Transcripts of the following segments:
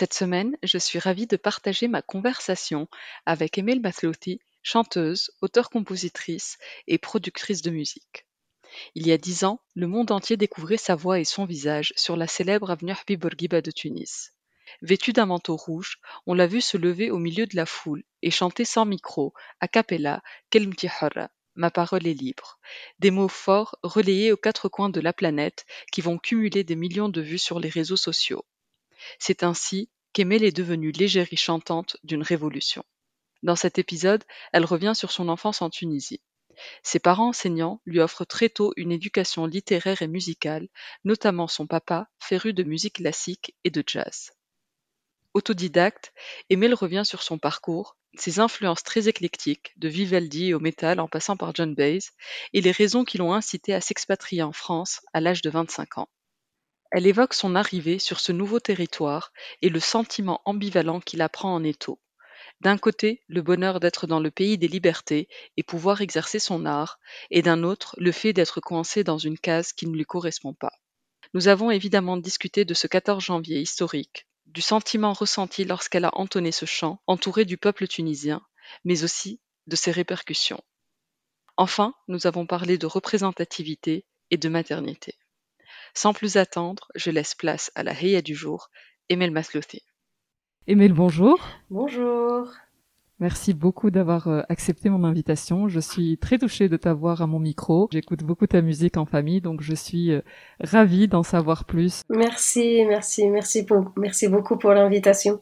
Cette semaine, je suis ravie de partager ma conversation avec Emile Mathlouthi, chanteuse, auteure-compositrice et productrice de musique. Il y a dix ans, le monde entier découvrait sa voix et son visage sur la célèbre avenue Habib Bourguiba de Tunis. Vêtue d'un manteau rouge, on l'a vue se lever au milieu de la foule et chanter sans micro, a cappella, Kelmti ma parole est libre. Des mots forts relayés aux quatre coins de la planète qui vont cumuler des millions de vues sur les réseaux sociaux. C'est ainsi qu'Emelle est devenue l'égérie chantante d'une révolution. Dans cet épisode, elle revient sur son enfance en Tunisie. Ses parents enseignants lui offrent très tôt une éducation littéraire et musicale, notamment son papa, féru de musique classique et de jazz. Autodidacte, Emile revient sur son parcours, ses influences très éclectiques, de Vivaldi au métal en passant par John Baez, et les raisons qui l'ont incité à s'expatrier en France à l'âge de 25 ans. Elle évoque son arrivée sur ce nouveau territoire et le sentiment ambivalent qu'il apprend en étau. D'un côté, le bonheur d'être dans le pays des libertés et pouvoir exercer son art, et d'un autre, le fait d'être coincé dans une case qui ne lui correspond pas. Nous avons évidemment discuté de ce 14 janvier historique, du sentiment ressenti lorsqu'elle a entonné ce chant, entouré du peuple tunisien, mais aussi de ses répercussions. Enfin, nous avons parlé de représentativité et de maternité. Sans plus attendre, je laisse place à la Heya du jour, Emile Maslouthi. Emile, bonjour. Bonjour. Merci beaucoup d'avoir euh, accepté mon invitation. Je suis très touchée de t'avoir à mon micro. J'écoute beaucoup ta musique en famille, donc je suis euh, ravie d'en savoir plus. Merci, merci, merci, merci beaucoup pour l'invitation.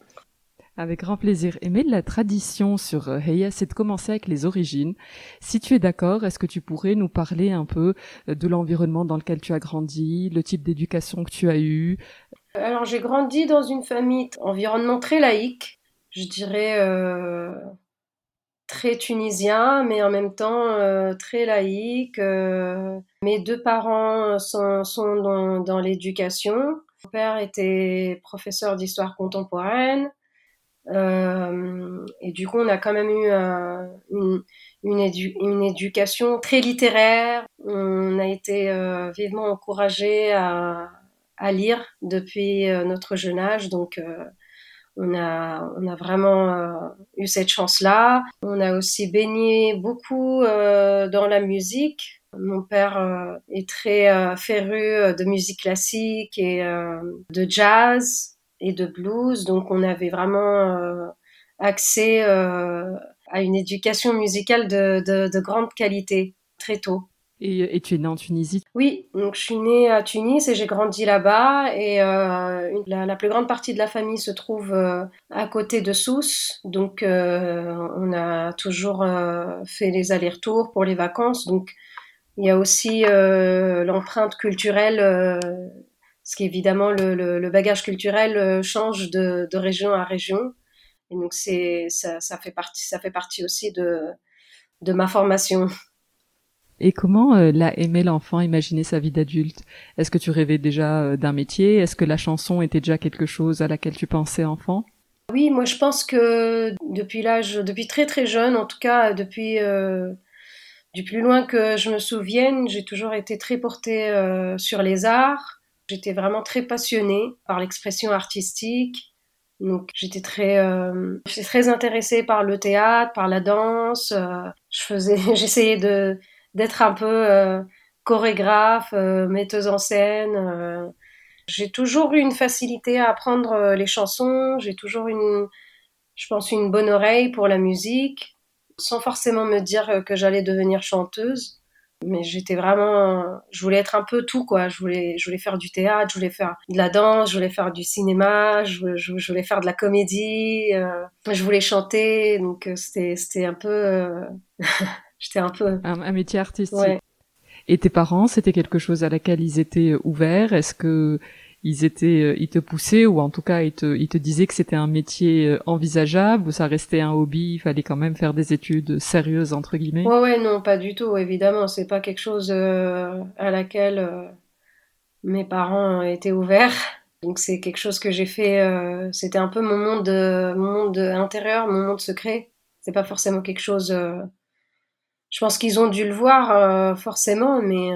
Avec grand plaisir. Aimer la tradition sur euh, Heya, c'est de commencer avec les origines. Si tu es d'accord, est-ce que tu pourrais nous parler un peu euh, de l'environnement dans lequel tu as grandi, le type d'éducation que tu as eu? Alors j'ai grandi dans une famille, environnement très laïque, je dirais euh, très tunisien, mais en même temps très laïque. mes deux parents sont, dans l'éducation. Mon père était professeur d'histoire contemporaine. Euh, et du coup, on a quand même eu euh, une, une, éducation très littéraire. On a été euh, vivement encouragé à, à, lire depuis notre jeune âge. Donc, on a, on a vraiment eu cette chance-là. On a aussi baigné beaucoup dans la musique. Mon père est très féru de musique classique et de jazz et de blues. Donc on avait vraiment euh, accès euh, à une éducation musicale de, de, grande qualité très tôt. Et, et, tu es née en Tunisie? Oui, donc je suis née à Tunis et j'ai grandi là-bas. Et euh, la, plus grande partie de la famille se trouve à côté de Sousse. Donc on a toujours fait les allers-retours pour les vacances. Donc il y a aussi l'empreinte culturelle parce qu'évidemment le, le, bagage culturel euh, change de, de, région à région. Et donc c'est ça, ça, fait partie ça fait partie aussi de de ma formation. Et comment euh, l'a aimé l'enfant imaginer sa vie d'adulte? Est-ce que tu rêvais déjà euh, d'un métier? Est-ce que la chanson était déjà quelque chose à laquelle tu pensais enfant? Oui, moi je pense que depuis l'âge, depuis très très jeune, en tout cas depuis du plus loin que je me souvienne, j'ai toujours été très portée euh, sur les arts. J'étais vraiment très passionnée par l'expression artistique. Donc j'étais très, euh, très intéressée par le théâtre, par la danse. Euh, je faisais, j'essayais de d'être un peu euh, chorégraphe, metteuse en scène. j'ai toujours eu une facilité à apprendre les chansons. J'ai toujours une, je pense, une bonne oreille pour la musique sans forcément me dire euh, que j'allais devenir chanteuse. Mais j'étais vraiment, je voulais être un peu tout quoi. Je voulais, je voulais faire du théâtre, je voulais faire de la danse, je voulais faire du cinéma, je, je, voulais faire de la comédie, euh, je voulais chanter. Donc euh, c'était, c'était un peu, j'étais un peu un, métier artistique. Et tes parents, c'était quelque chose à laquelle ils étaient ouverts? Est-ce que ils étaient, euh, ils te poussaient ou en tout cas ils te, ils te disaient que c'était un métier euh, envisageable ou ça restait un hobby, il fallait quand même faire des études sérieuses entre guillemets? Ouais ouais non pas du tout évidemment c'est pas quelque chose euh, à laquelle mes parents étaient ouverts donc c'est quelque chose que j'ai fait c'était un peu mon monde mon monde intérieur mon monde secret c'est pas forcément quelque chose je pense qu'ils ont dû le voir forcément mais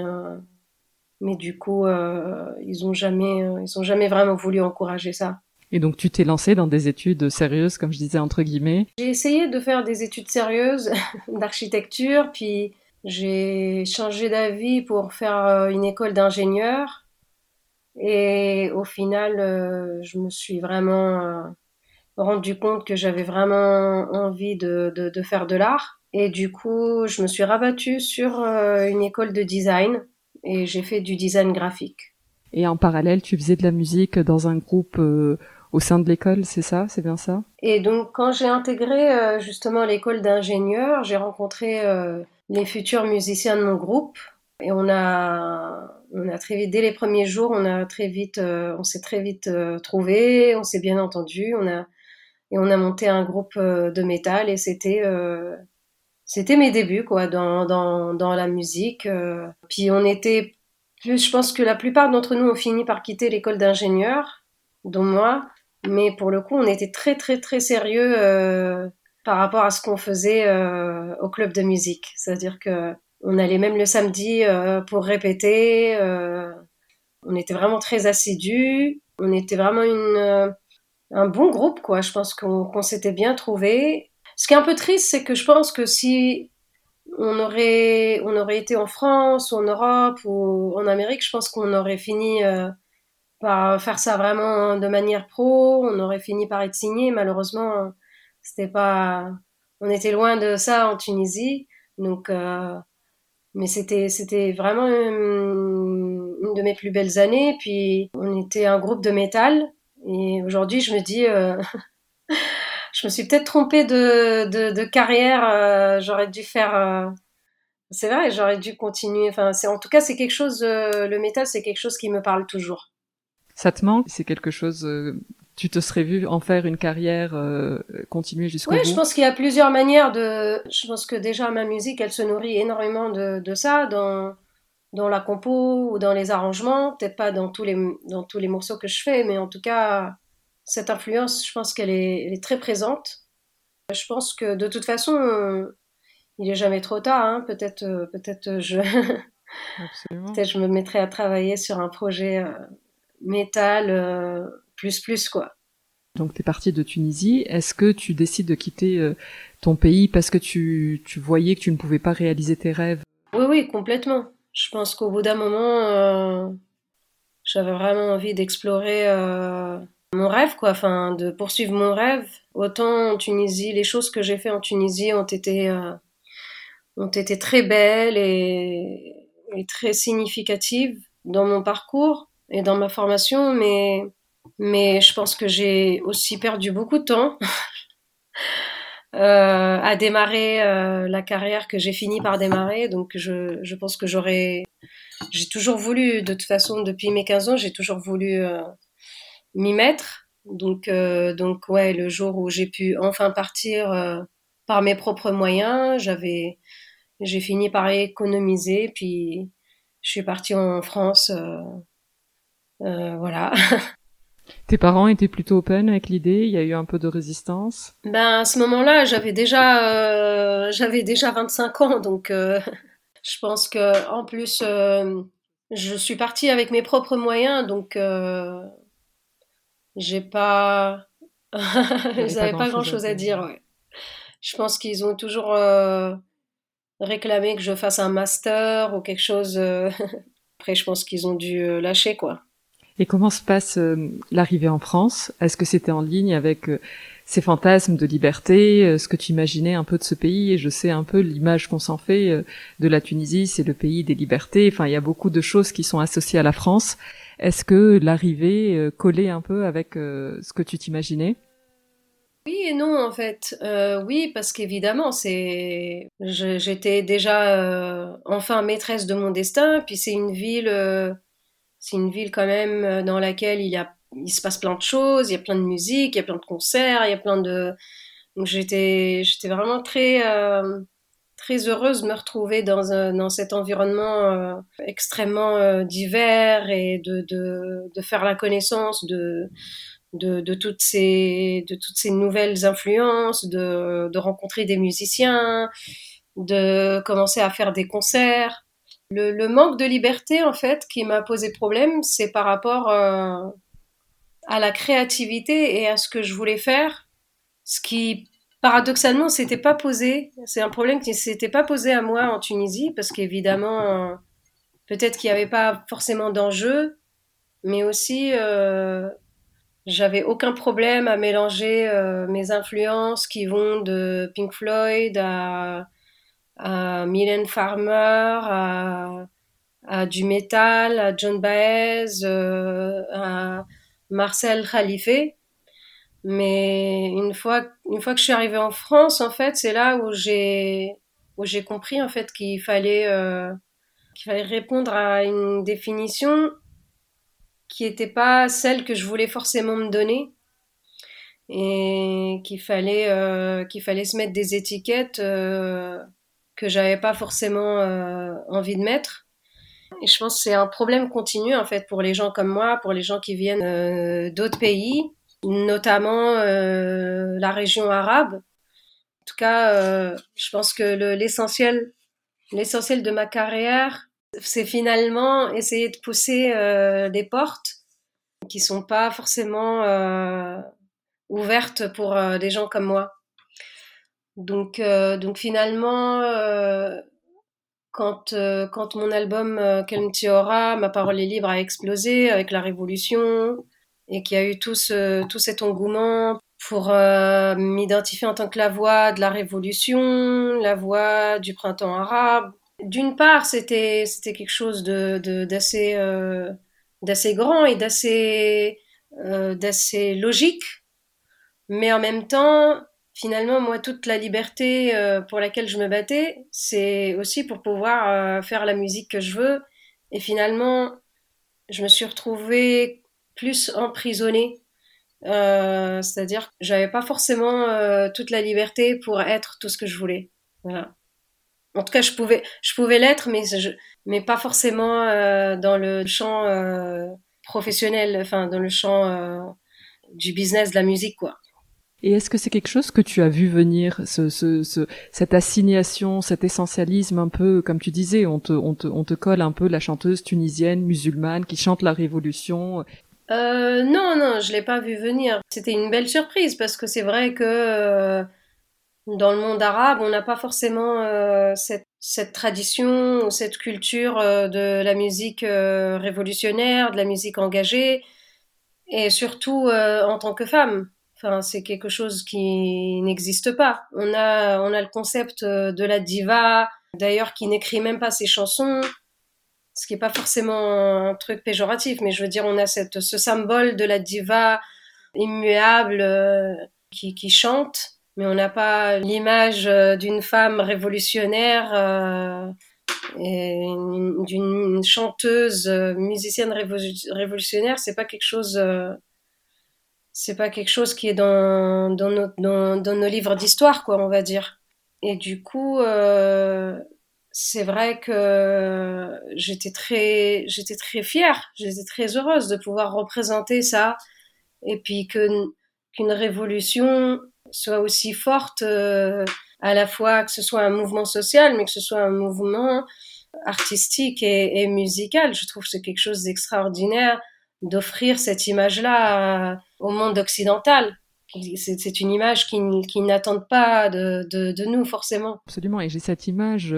mais du coup, euh, ils ont jamais, euh, ils ont jamais vraiment voulu encourager ça. Et donc, tu t'es lancé dans des études sérieuses, comme je disais entre guillemets. J'ai essayé de faire des études sérieuses d'architecture, puis j'ai changé d'avis pour faire euh, une école d'ingénieur. Et au final, je me suis vraiment rendu compte que j'avais vraiment envie de, de, de, faire de l'art. Et du coup, je me suis rabattue sur une école de design et j'ai fait du design graphique. Et en parallèle, tu faisais de la musique dans un groupe euh, au sein de l'école, c'est ça? C'est bien ça? Et donc, quand j'ai intégré euh, justement l'école d'ingénieur, j'ai rencontré euh, les futurs musiciens de mon groupe. Et on a, on a très vite, dès les premiers jours, on a très vite, on s'est très vite trouvé, on s'est bien entendu, on a, et on a monté un groupe de métal et c'était, c'était mes débuts quoi dans, dans, dans la musique. Euh. Puis on était je pense que la plupart d'entre nous ont fini par quitter l'école d'ingénieur, dont moi. Mais pour le coup, on était très très très sérieux euh, par rapport à ce qu'on faisait euh, au club de musique. C'est-à-dire que on allait même le samedi pour répéter. On était vraiment très assidus. On était vraiment une un bon groupe quoi. Je pense qu'on s'était bien trouvé ce qui est un peu triste, c'est que je pense que si on aurait, on aurait été en France ou en Europe ou en Amérique, je pense qu'on aurait fini euh, par faire ça vraiment de manière pro. On aurait fini par être signé. Malheureusement, c'était pas, on était loin de ça en Tunisie. Donc, euh, mais c'était, c'était vraiment une, de mes plus belles années. Puis, on était un groupe de métal. Et aujourd'hui, je me dis, euh, je me suis peut-être trompée de, de, carrière. Euh, j'aurais dû faire. Euh, c'est vrai, j'aurais dû continuer. Enfin, c'est en tout cas, c'est quelque chose. Euh, le métal, c'est quelque chose qui me parle toujours. Ça te manque? C'est quelque chose. tu te serais vu en faire une carrière, continuer jusqu'au bout Oui, je pense qu'il y a plusieurs manières de. Je pense que déjà ma musique, elle se nourrit énormément de, de ça dans dans la compo ou dans les arrangements. Peut-être pas dans tous les dans tous les morceaux que je fais, mais en tout cas cette influence, je pense qu'elle est, très présente. Je pense que de toute façon, euh, il est jamais trop tard. Hein. Peut-être, euh, peut-être je, peut-être je me mettrai à travailler sur un projet euh, métal plus plus quoi. Donc tu es parti de Tunisie. Est-ce que tu décides de quitter ton pays parce que tu, tu voyais que tu ne pouvais pas réaliser tes rêves? Oui, oui, complètement. Je pense qu'au bout d'un moment, j'avais vraiment envie d'explorer mon rêve, quoi, enfin, de poursuivre mon rêve. Autant en Tunisie, les choses que j'ai fait en Tunisie ont été, euh, ont été très belles et, très significatives dans mon parcours et dans ma formation, mais, mais je pense que j'ai aussi perdu beaucoup de temps euh, à démarrer euh, la carrière que j'ai fini par démarrer. Donc je, je pense que j'aurais, j'ai toujours voulu, de toute façon, depuis mes 15 ans, j'ai toujours voulu m'y mettre. Donc, euh, donc ouais, le jour où j'ai pu enfin partir euh, par mes propres moyens, j'avais, j'ai fini par économiser, puis je suis partie en France, euh, voilà. Tes parents étaient plutôt open avec l'idée? Il y a eu un peu de résistance? Ben à ce moment-là, j'avais déjà euh, j'avais déjà 25 ans, donc euh, je pense que en plus euh, je suis partie avec mes propres moyens, donc j'ai pas ils n'avaient pas grand-chose à dire. Ouais. Je pense qu'ils ont toujours réclamé que je fasse un master ou quelque chose. Après, je pense qu'ils ont dû lâcher quoi. Et comment se passe euh, l'arrivée en France? Est-ce que c'était en ligne avec euh, ces fantasmes de liberté, euh, ce que tu imaginais un peu de ce pays? Et je sais un peu l'image qu'on s'en fait de la Tunisie, c'est le pays des libertés. Enfin, il y a beaucoup de choses qui sont associées à la France. Est-ce que l'arrivée collait un peu avec ce que tu t'imaginais? Oui et non en fait. oui parce qu'évidemment c'est, j'étais déjà enfin maîtresse de mon destin. Puis c'est une ville c'est une ville quand même euh, dans laquelle il, y a, il se passe plein de choses, il y a plein de musique, il y a plein de concerts, il y a plein de... J'étais, vraiment très, euh, très heureuse de me retrouver dans, dans cet environnement euh, extrêmement divers et de, de, de, faire la connaissance de, de, de, toutes, ces, de toutes ces nouvelles influences, de, de rencontrer des musiciens, de commencer à faire des concerts. Le, manque de liberté, en fait, qui m'a posé problème, c'est par rapport euh, à la créativité et à ce que je voulais faire, ce qui, paradoxalement, s'était pas posé. C'est un problème qui s'était pas posé à moi en Tunisie, parce qu'évidemment, euh, peut-être qu'il n'y avait pas forcément d'enjeu, mais aussi, euh, j'avais aucun problème à mélanger mes influences qui vont de Pink Floyd à Mylène Farmer, à, du métal, à John Baez, euh, à Marcel Khalife. Mais une fois, une fois que je suis arrivée en France, en fait, c'est là où j'ai où j'ai compris en fait qu'il fallait euh, qu'il fallait répondre à une définition qui n'était pas celle que je voulais forcément me donner et qu'il fallait euh, qu'il fallait se mettre des étiquettes que j'avais pas forcément euh, envie de mettre. Et je pense que c'est un problème continu en fait pour les gens comme moi, pour les gens qui viennent euh, d'autres pays, notamment euh, la région arabe. En tout cas, je pense que l'essentiel, l'essentiel de ma carrière, c'est finalement essayer de pousser des portes qui sont pas forcément ouvertes pour des gens comme moi. Donc, euh, donc finalement, euh, quand, euh, quand mon album euh, Aura, Ma parole est libre, a explosé avec la Révolution et qu'il y a eu tout, ce, tout cet engouement pour m'identifier en tant que la voix de la Révolution, la voix du printemps arabe. D'une part, c'était quelque chose de d'assez d'assez grand et d'assez d'assez logique, mais en même temps, finalement, moi, toute la liberté euh, pour laquelle je me battais, c'est aussi pour pouvoir euh, faire la musique que je veux. Et finalement, je me suis retrouvée plus emprisonnée. Euh, c'est-à-dire que j'avais pas forcément toute la liberté pour être tout ce que je voulais. Voilà. En tout cas, je pouvais, je pouvais l'être, mais, mais pas forcément dans le champ professionnel, enfin dans le champ du business de la musique, quoi. Et est-ce que c'est quelque chose que tu as vu venir, ce, ce, ce, cette assignation, cet essentialisme un peu, comme tu disais, on te, on te, on te colle un peu la chanteuse tunisienne, musulmane, qui chante la révolution euh, Non, non, je l'ai pas vu venir. C'était une belle surprise parce que c'est vrai que euh, dans le monde arabe, on n'a pas forcément euh, cette, cette, tradition ou cette culture euh, de la musique euh, révolutionnaire, de la musique engagée, et surtout en tant que femme c'est quelque chose qui n'existe pas. On a, on a le concept de la diva, d'ailleurs, qui n'écrit même pas ses chansons, ce qui n'est pas forcément un truc péjoratif, mais je veux dire, on a ce symbole de la diva immuable euh, qui, chante, mais on n'a pas l'image euh, d'une femme révolutionnaire. et d'une chanteuse musicienne révolutionnaire, c'est pas quelque chose c'est pas quelque chose qui est dans, nos, livres d'histoire, quoi, on va dire. Et du coup, euh, c'est vrai que j'étais très, j'étais très fière, j'étais très heureuse de pouvoir représenter ça et puis que qu'une révolution soit aussi forte à la fois que ce soit un mouvement social mais que ce soit un mouvement artistique et, musical. Je trouve que c'est quelque chose d'extraordinaire d'offrir cette image-là au monde occidental. C'est une image qui, qui n'attendent pas de, de, de, nous forcément. Absolument, et j'ai cette image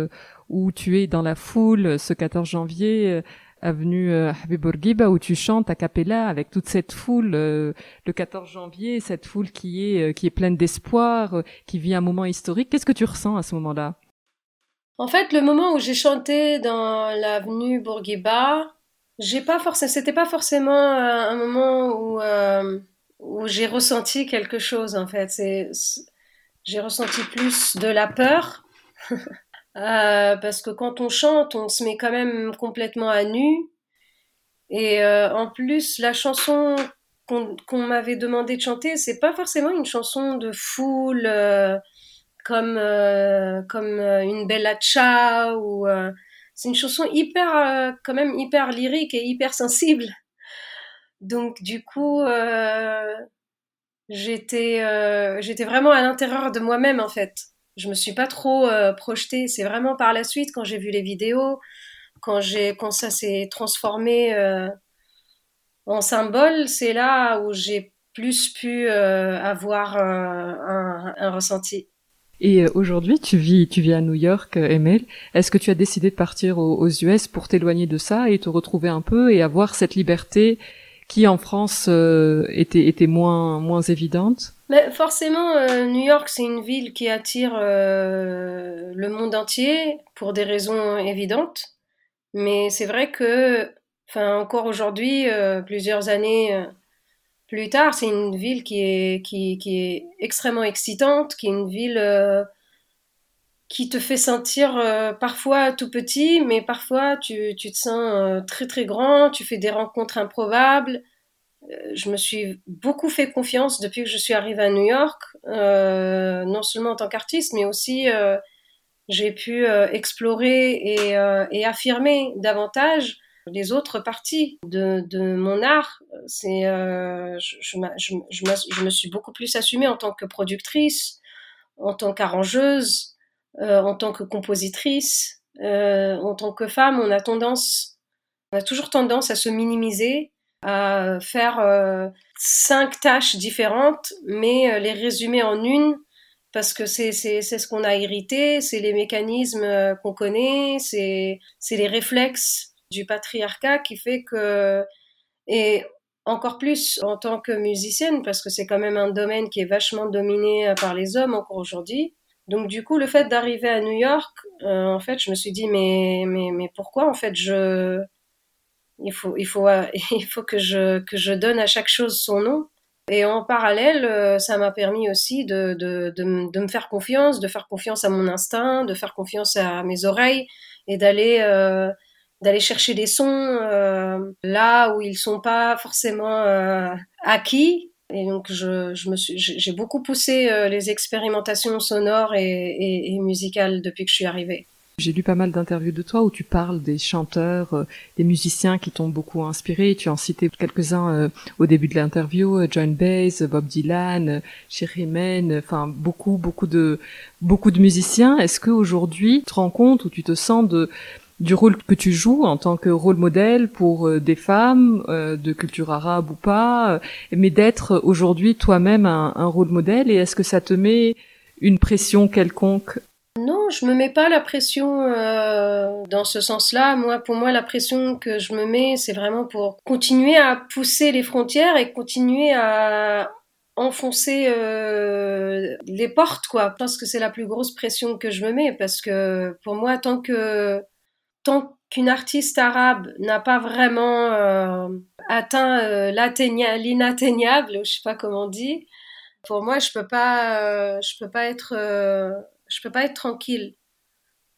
où tu es dans la foule ce 14 janvier avenue euh, Habib Bourguiba où tu chantes a cappella avec toute cette foule euh, le 14 janvier, cette foule qui est euh, qui est pleine d'espoir, qui vit un moment historique. Qu'est-ce que tu ressens à ce moment-là? En fait, le moment où j'ai chanté dans l'avenue Bourguiba, j'ai pas forcément, c'était pas forcément un moment où où j'ai ressenti quelque chose en fait. C'est j'ai ressenti plus de la peur Euh, parce que quand on chante, on se met quand même complètement à nu. Et euh, en plus, la chanson qu'on m'avait demandé de chanter, c'est pas forcément une chanson de foule euh, comme comme une bella ciao ou c'est une chanson hyper quand même hyper lyrique et hyper sensible. Donc du coup, j'étais j'étais vraiment à l'intérieur de moi-même en fait je me suis pas trop euh, projetée. C'est vraiment par la suite, quand j'ai vu les vidéos, quand j'ai, quand ça s'est transformé euh, en symbole, c'est là où j'ai plus pu euh, avoir un, ressenti. Et aujourd'hui, tu vis, tu vis à New York, Emile. Est-ce que tu as décidé de partir aux, aux US pour t'éloigner de ça et te retrouver un peu et avoir cette liberté qui en France était, était moins, moins évidente mais forcément, euh, New York, c'est une ville qui attire euh, le monde entier pour des raisons évidentes. Mais c'est vrai que, encore aujourd'hui, euh, plusieurs années plus tard, c'est une ville qui est, qui est extrêmement excitante, qui est une ville qui te fait sentir parfois tout petit, mais parfois tu, tu te sens très très grand, tu fais des rencontres improbables. Euh, je me suis beaucoup fait confiance depuis que je suis arrivée à New York, euh, non seulement en tant qu'artiste, mais aussi euh, j'ai pu explorer et, et, affirmer davantage les autres parties de, de mon art. C'est, je, je, je, je, me suis beaucoup plus assumée en tant que productrice, en tant qu'arrangeuse, en tant que compositrice, en tant que femme. On a tendance, on a toujours tendance à se minimiser à faire euh, cinq tâches différentes, mais euh, les résumer en une parce que c'est ce qu'on a hérité, c'est les mécanismes euh, qu'on connaît, c'est les réflexes du patriarcat qui fait que et encore plus en tant que musicienne parce que c'est quand même un domaine qui est vachement dominé par les hommes encore aujourd'hui. Donc du coup, le fait d'arriver à New York, en fait, je me suis dit mais mais mais pourquoi en fait je il faut, il faut, euh, il faut que je, que je donne à chaque chose son nom. Et en parallèle, euh, ça m'a permis aussi de, de, de, de, me faire confiance, de faire confiance à mon instinct, de faire confiance à mes oreilles et d'aller euh, d'aller chercher des sons euh, là où ils sont pas forcément euh, acquis. Et donc, je, je j'ai beaucoup poussé les expérimentations sonores et, et, et musicales depuis que je suis arrivée. J'ai lu pas mal d'interviews de toi où tu parles des chanteurs, euh, des musiciens qui t'ont beaucoup inspiré. Tu en citais quelques-uns euh, au début de l'interview, euh, John Baez, Bob Dylan, Sherry enfin beaucoup, beaucoup de, beaucoup de musiciens. Est-ce que aujourd'hui tu te rends compte ou tu te sens de du rôle que tu joues en tant que rôle modèle pour des femmes de culture arabe ou pas, mais d'être aujourd'hui toi-même un, rôle modèle et est-ce que ça te met une pression quelconque? Non, je me mets pas la pression euh, dans ce sens-là. Moi, pour moi, la pression que je me mets, c'est vraiment pour continuer à pousser les frontières et continuer à enfoncer euh, les portes, quoi. Je pense que c'est la plus grosse pression que je me mets parce que pour moi, tant que tant qu'une artiste arabe n'a pas vraiment euh, atteint l'inatteignable, je sais pas comment on dit, pour moi, je peux pas, je peux pas être tranquille.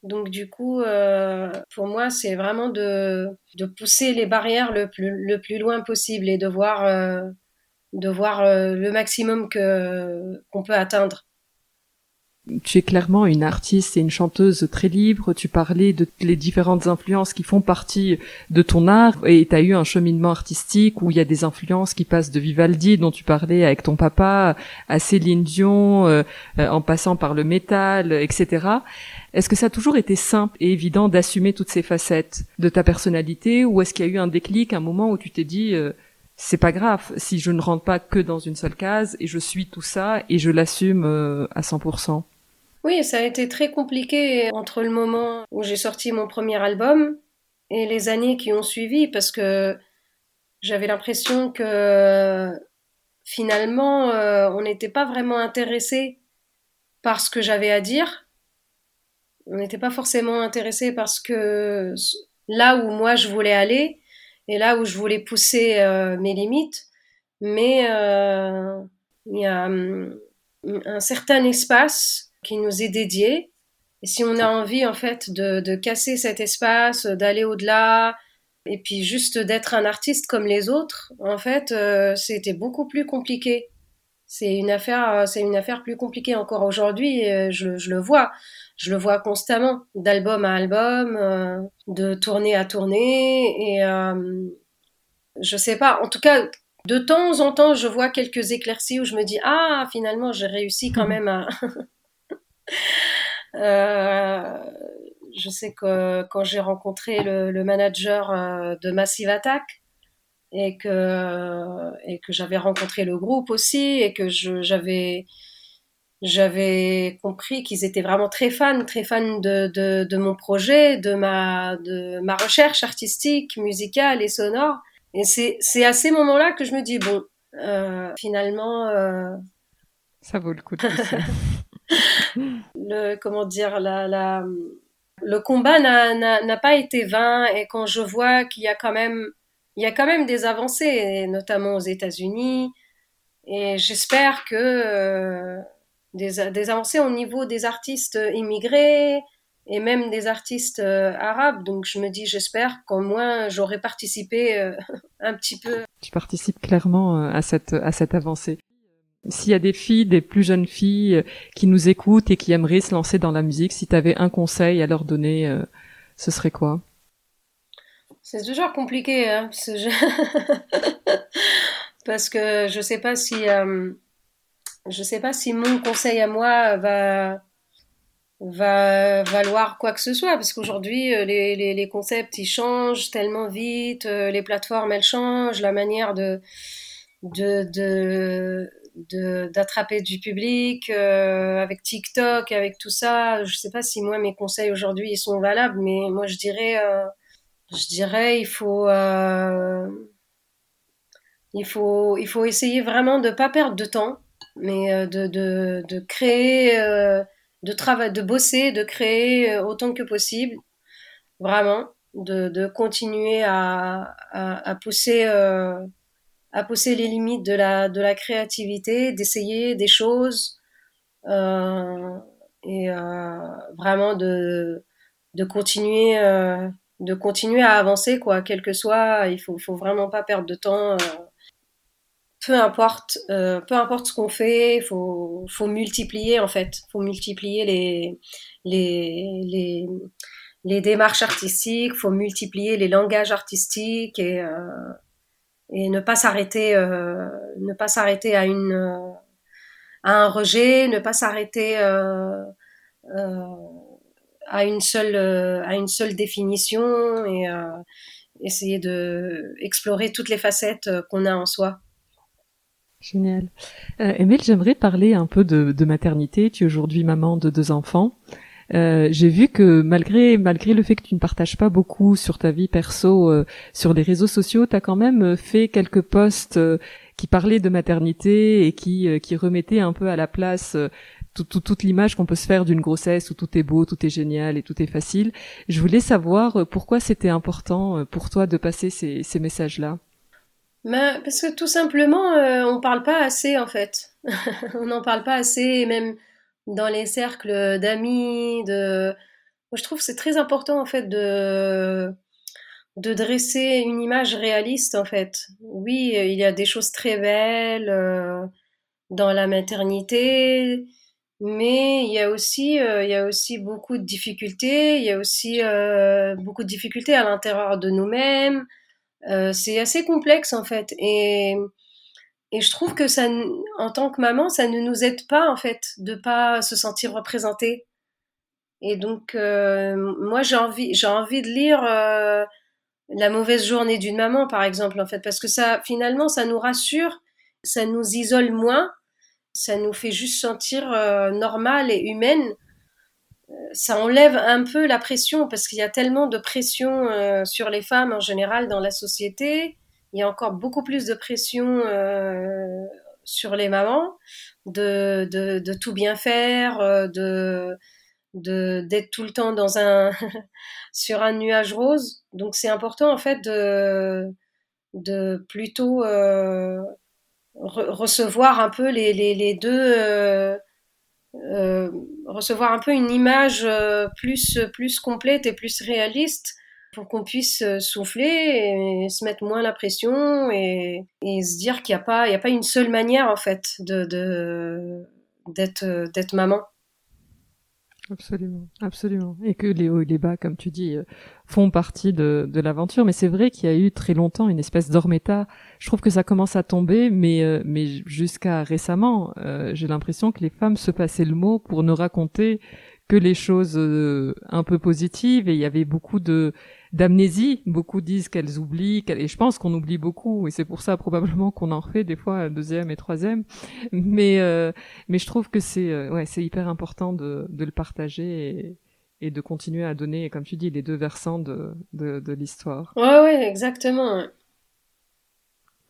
Donc du coup, euh, pour moi, c'est vraiment de, pousser les barrières le plus, loin possible et de voir, euh, de voir euh, le maximum qu'on peut atteindre. Tu es clairement une artiste et une chanteuse très libre. Tu parlais de les différentes influences qui font partie de ton art et tu as eu un cheminement artistique où il y a des influences qui passent de Vivaldi dont tu parlais avec ton papa à Céline Dion euh, euh, en passant par le métal, etc. Est-ce que ça a toujours été simple et évident d'assumer toutes ces facettes de ta personnalité ou est-ce qu'il y a eu un déclic, un moment où tu t'es dit euh, c'est pas grave si je ne rentre pas que dans une seule case et je suis tout ça et je l'assume à 100%. Oui, ça a été très compliqué entre le moment où j'ai sorti mon premier album et les années qui ont suivi parce que j'avais l'impression que finalement euh, on n'était pas vraiment intéressé par ce que j'avais à dire. On n'était pas forcément intéressé parce que là où moi je voulais aller et là où je voulais pousser euh, mes limites, mais euh, il y a hum, un certain espace qui nous est dédié. Et si on a envie en fait de, de casser cet espace, d'aller au-delà, et puis juste d'être un artiste comme les autres, en fait, euh, c'était beaucoup plus compliqué. C'est une affaire, euh, c'est une affaire plus compliquée encore aujourd'hui. Euh, je, je, le vois, je le vois constamment, d'album à album, de tournée à tournée, et je sais pas. En tout cas, de temps en temps, je vois quelques éclaircies où je me dis ah finalement j'ai réussi quand même à Euh, je sais que quand j'ai rencontré le, manager euh, de Massive Attack et que, et que j'avais rencontré le groupe aussi et que j'avais j'avais compris qu'ils étaient vraiment très fans, très fans de, de, de, mon projet, de ma, de ma recherche artistique, musicale et sonore. Et c'est à ces moments-là que je me dis, bon, euh, finalement... Euh... Ça vaut le coup de le comment dire la, le combat n'a pas été vain et quand je vois qu'il y a quand même il y a quand même des avancées notamment aux États-Unis et j'espère que euh, des, des, avancées au niveau des artistes immigrés et même des artistes euh, arabes. Donc je me dis j'espère qu'au moins j'aurai participé euh, un petit peu. Tu participes clairement à cette à cette avancée s'il y a des filles, des plus jeunes filles euh, qui nous écoutent et qui aimeraient se lancer dans la musique, si tu avais un conseil à leur donner, euh, ce serait quoi? C'est toujours compliqué, hein, parce que je sais pas si euh, je sais pas si mon conseil à moi va va valoir quoi que ce soit. Parce qu'aujourd'hui les, les, les, concepts ils changent tellement vite les plateformes elles changent la manière de de, d'attraper du public euh, avec TikTok, avec tout ça. Je sais pas si moi mes conseils aujourd'hui ils sont valables, mais moi je dirais, euh, je dirais il faut, euh, il faut, il faut essayer vraiment de pas perdre de temps, mais de, de, de créer, de travailler, de bosser, de créer autant que possible, vraiment, de, de continuer à, à, à pousser à pousser les limites de la, de la créativité, d'essayer des choses euh, et euh, vraiment de, de continuer euh, de continuer à avancer quoi. Quel que soit il faut faut vraiment pas perdre de temps euh, peu importe euh, peu importe ce qu'on fait faut faut multiplier en fait. Faut multiplier les les les les démarches artistiques faut multiplier les langages artistiques et euh, et ne pas s'arrêter euh, ne pas s'arrêter à une euh, à un rejet ne pas s'arrêter euh, à une seule à une seule définition et essayer de explorer toutes les facettes qu'on a en soi Génial. Euh, Emile, j'aimerais parler un peu de maternité. Tu es aujourd'hui maman de deux enfants. Euh, j'ai vu que malgré malgré le fait que tu ne partages pas beaucoup sur ta vie perso euh, sur les réseaux sociaux, tu as quand même euh, fait quelques posts qui parlaient de maternité et qui qui remettaient un peu à la place toute l'image qu'on peut se faire d'une grossesse où tout est beau, tout est génial et tout est facile. Je voulais savoir pourquoi c'était important pour toi de passer ces, ces messages-là? Ben, parce que tout simplement, on parle pas assez en fait. on n'en parle pas assez, et même dans les cercles d'amis, je trouve que c'est très important en fait de de dresser une image réaliste en fait. Oui, il y a des choses très belles euh, dans la maternité, mais il y a aussi, euh, il y a aussi beaucoup de difficultés. Il y a aussi euh, beaucoup de difficultés à l'intérieur de nous-mêmes. Euh, c'est assez complexe en fait, et je trouve que ça, en tant que maman, ça ne nous aide pas en fait de pas se sentir représentée. Et donc, moi, j'ai envie, j'ai envie de lire la mauvaise journée d'une maman, par exemple, en fait, parce que ça, finalement, ça nous rassure, ça nous isole moins ça nous fait juste sentir euh, normale et humaine. Euh, ça enlève un peu la pression parce qu'il y a tellement de pression euh, sur les femmes en général dans la société. Il y a encore beaucoup plus de pression sur les mamans de, de, de, tout bien faire, de d'être tout le temps dans un sur un nuage rose. Donc c'est important en fait de de plutôt recevoir un peu les, les, les deux, euh, euh, recevoir un peu une image euh, plus, plus complète et plus réaliste pour qu'on puisse souffler et se mettre moins la pression et, se dire qu'il n'y a, pas, a pas une seule manière en fait de, d'être, maman. Absolument, absolument. Et que les hauts et les bas, comme tu dis, font partie de, l'aventure. Mais c'est vrai qu'il y a eu très longtemps une espèce d'ormeta. Je trouve que ça commence à tomber, mais, euh, mais jusqu'à récemment, euh, j'ai l'impression que les femmes se passaient le mot pour ne raconter que les choses euh, un peu positives. Et il y avait beaucoup de d'amnésie. Beaucoup disent qu'elles oublient, et je pense qu'on oublie beaucoup. Et c'est pour ça probablement qu'on en refait des fois un deuxième et troisième. Mais mais je trouve que c'est ouais c'est hyper important de, de le partager. Et, et de continuer à donner, comme tu dis, les deux versants de, de, de l'histoire. Ouais, ouais, exactement.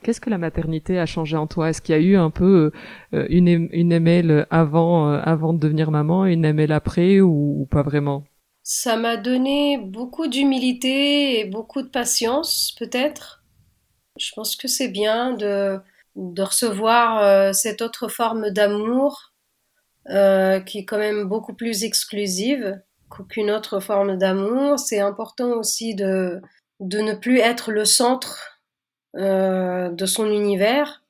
Qu'est-ce que la maternité a changé en toi? Est-ce qu'il y a eu un peu euh, une, une ML avant, euh, avant de devenir maman une ML après ou, pas vraiment? Ça m'a donné beaucoup d'humilité et beaucoup de patience, peut-être. Je pense que c'est bien de, de recevoir euh, cette autre forme d'amour qui est quand même beaucoup plus exclusive qu'aucune autre forme d'amour. C'est important aussi de, de ne plus être le centre euh, de son univers,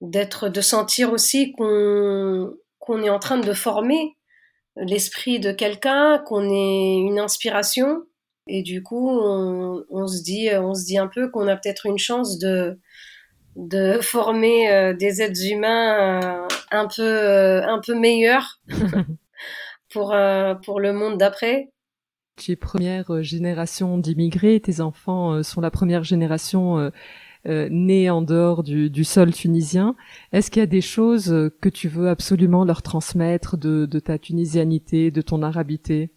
d'être, de sentir aussi qu'on qu'on est en train de former l'esprit de quelqu'un, qu'on est une inspiration, et du coup on, on, se dit, on se dit un peu qu'on a peut-être une chance de de former euh, des êtres humains euh, un peu euh, un peu meilleurs pour, euh, pour le monde d'après. Tu es première euh, génération d'immigrés, tes enfants euh, sont la première génération née en dehors du, sol tunisien. Est-ce qu'il y a des choses que tu veux absolument leur transmettre de, ta tunisianité, de ton arabité?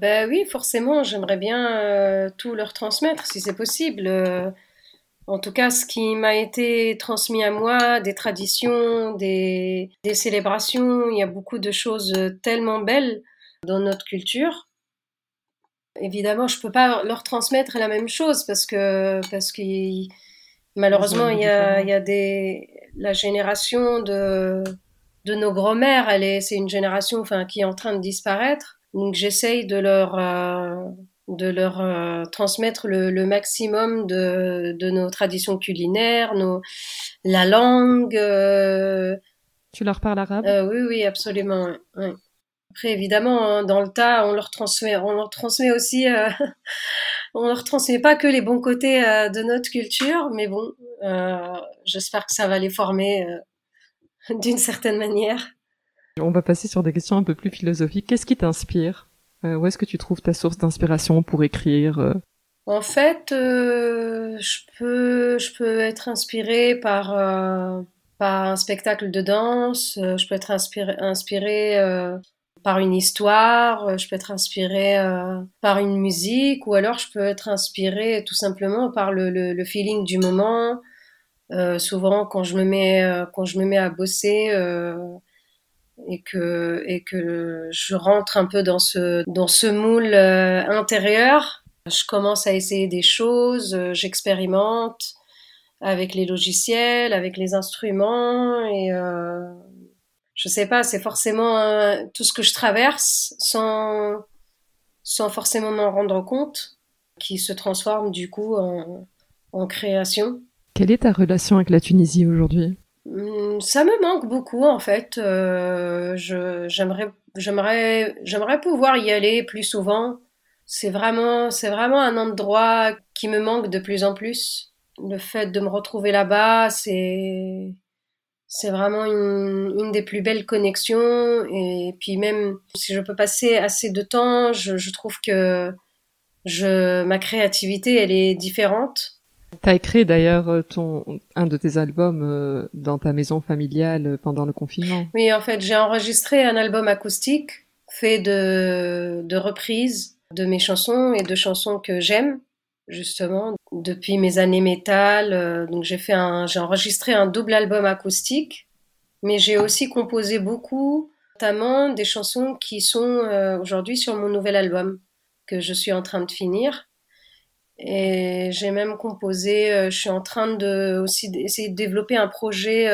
Ben oui, forcément, j'aimerais bien tout leur transmettre si c'est possible. En tout cas, ce qui m'a été transmis à moi, des traditions, des, célébrations, il y a beaucoup de choses tellement belles dans notre culture. Évidemment, je peux pas leur transmettre la même chose parce que, parce que malheureusement, il y a, il y a des, la génération de, de nos grands-mères, elle est, c'est une génération, enfin, qui est en train de disparaître. Donc, j'essaye de leur, euh, de leur euh, transmettre le, le, maximum de, de, nos traditions culinaires, nos, la langue. Euh, tu leur parles arabe? Oui, oui, absolument. Après, évidemment, hein, dans le tas, on leur transmet, on leur transmet aussi, on leur transmet pas que les bons côtés de notre culture, mais bon, j'espère que ça va les former d'une certaine manière. On va passer sur des questions un peu plus philosophiques. Qu'est-ce qui t'inspire? Euh, où est-ce que tu trouves ta source d'inspiration pour écrire euh? En fait, euh, je peux je peux être inspirée par par un spectacle de danse, je peux être inspirée inspirée par une histoire, je peux être inspirée par une musique, ou alors je peux être inspirée tout simplement par le, feeling du moment. souvent, quand je me mets quand je me mets à bosser et que et que je rentre un peu dans ce dans ce moule euh, intérieur. Je commence à essayer des choses, euh, j'expérimente avec les logiciels, avec les instruments et euh, je sais pas, c'est forcément euh, tout ce que je traverse sans sans forcément m'en rendre compte qui se transforme du coup en, en création. Quelle est ta relation avec la Tunisie aujourd'hui? Hum, Ça me manque beaucoup en fait. Euh, j'aimerais, j'aimerais, j'aimerais pouvoir y aller plus souvent. C'est vraiment, c'est vraiment un endroit qui me manque de plus en plus. Le fait de me retrouver là-bas, c'est, c'est vraiment une, une des plus belles connexions. Et puis même si je peux passer assez de temps, je, je trouve que je, ma créativité, elle est différente. T'as écrit d'ailleurs euh, ton un de tes albums euh, dans ta maison familiale euh, pendant le confinement. Oui, en fait, j'ai enregistré un album acoustique fait de, de reprises de mes chansons et de chansons que j'aime, justement, depuis mes années métal. euh, Donc, j'ai fait un, j'ai enregistré un double album acoustique, mais j'ai aussi composé beaucoup, notamment des chansons qui sont euh, aujourd'hui sur mon nouvel album que je suis en train de finir. Et j'ai même composé, euh, je suis en train de aussi d'essayer de développer un projet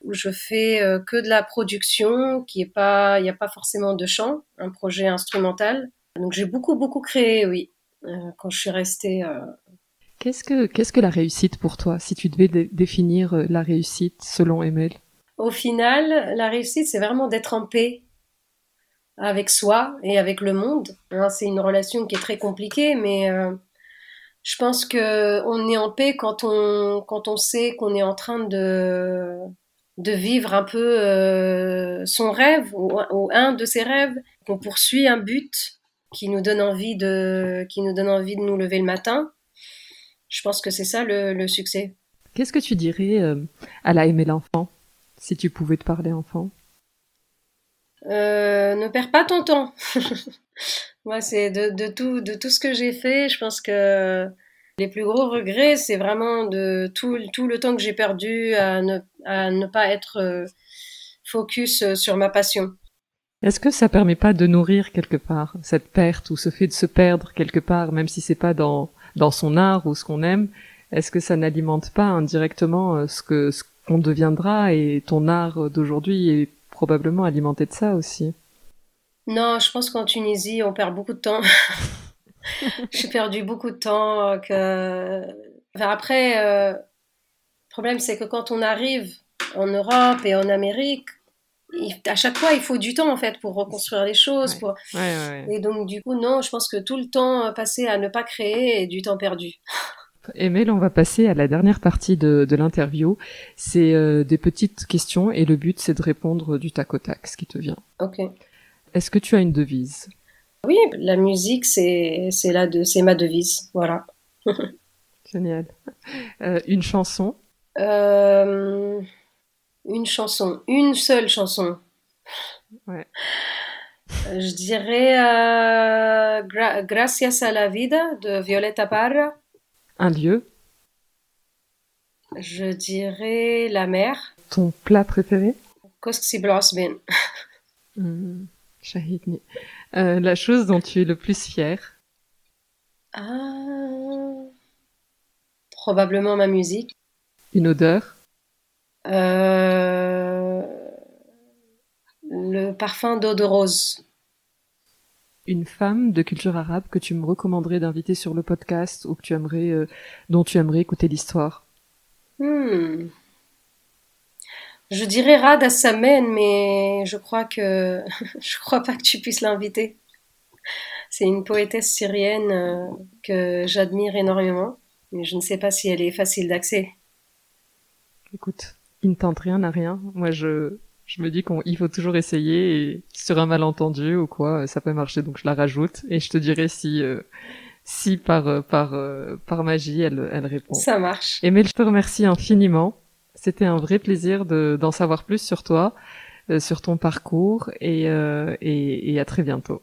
où je fais que de la production, qui est pas, il n'y a pas forcément de chant, un projet instrumental. Donc j'ai beaucoup beaucoup créé, oui, quand je suis restée. Qu'est-ce que la réussite pour toi si tu devais dé- définir euh, la réussite selon Emile Au final, la réussite, c'est vraiment d'être en paix avec soi et avec le monde. Hein, c'est une relation qui est très compliquée, mais euh, je pense que on est en paix quand on sait qu'on est en train de de vivre un peu euh, son rêve ou, ou un de ses rêves, qu'on poursuit un but qui nous donne envie de qui nous donne envie de nous lever le matin. Je pense que c'est ça le, le succès. Qu'est-ce que tu dirais euh, à la Emile enfant si tu pouvais te parler enfant? Euh, ne perds pas ton temps. Moi, c'est de, de tout, de tout ce que j'ai fait, je pense que les plus gros regrets, c'est vraiment de tout, tout le temps que j'ai perdu à ne, à ne pas être euh, focus sur ma passion. Est-ce que ça permet pas de nourrir quelque part cette perte ou ce fait de se perdre quelque part, même si c'est pas dans dans son art ou ce qu'on aime Est-ce que ça n'alimente pas indirectement euh, ce que ce qu'on deviendra et ton art d'aujourd'hui est probablement alimenté de ça aussi? Non, je pense qu'en Tunisie, on perd beaucoup de temps. J'ai perdu beaucoup de temps. Enfin, après, euh, le problème, c'est que quand on arrive en Europe et en Amérique, à chaque fois, il faut du temps en fait pour reconstruire les choses. Ouais. Pour... Ouais, ouais, ouais. Et donc, du coup, non, je pense que tout le temps passé à ne pas créer est du temps perdu. Emile, on va passer à la dernière partie de, de l'interview. C'est euh, des petites questions et le but c'est de répondre du tac au tac, ce qui te vient. Ok. Est-ce que tu as une devise? Oui, la musique, c'est de... c'est ma devise. Voilà. Génial. Euh, une chanson? Euh, Une chanson, une seule chanson. Ouais. Euh, Je dirais euh, Gra- Gracias a la vida de Violeta Parra. Un lieu Je dirais la mer. Ton plat préféré? Koski Blosbin. Shahidni. Euh, La chose dont tu es le plus fier? Ah, probablement ma musique. Une odeur? Euh, le parfum d'eau de rose. Une femme de culture arabe que tu me recommanderais d'inviter sur le podcast ou que tu aimerais, euh, dont tu aimerais écouter l'histoire Hmm. Je dirais Rad Assamen, mais je crois que je crois pas que tu puisses l'inviter. C'est une poétesse syrienne euh, que j'admire énormément, mais je ne sais pas si elle est facile d'accès. Écoute, il ne tente rien à rien. Moi, je, je me dis qu'il faut toujours essayer et sur un malentendu ou quoi, ça peut marcher, donc je la rajoute et je te dirai si, euh, si par, euh, par, euh, par magie elle, elle répond. Ça marche. Emile, je te remercie infiniment. C'était un vrai plaisir de, d'en savoir plus sur toi, euh, sur ton parcours et, euh, et, et à très bientôt.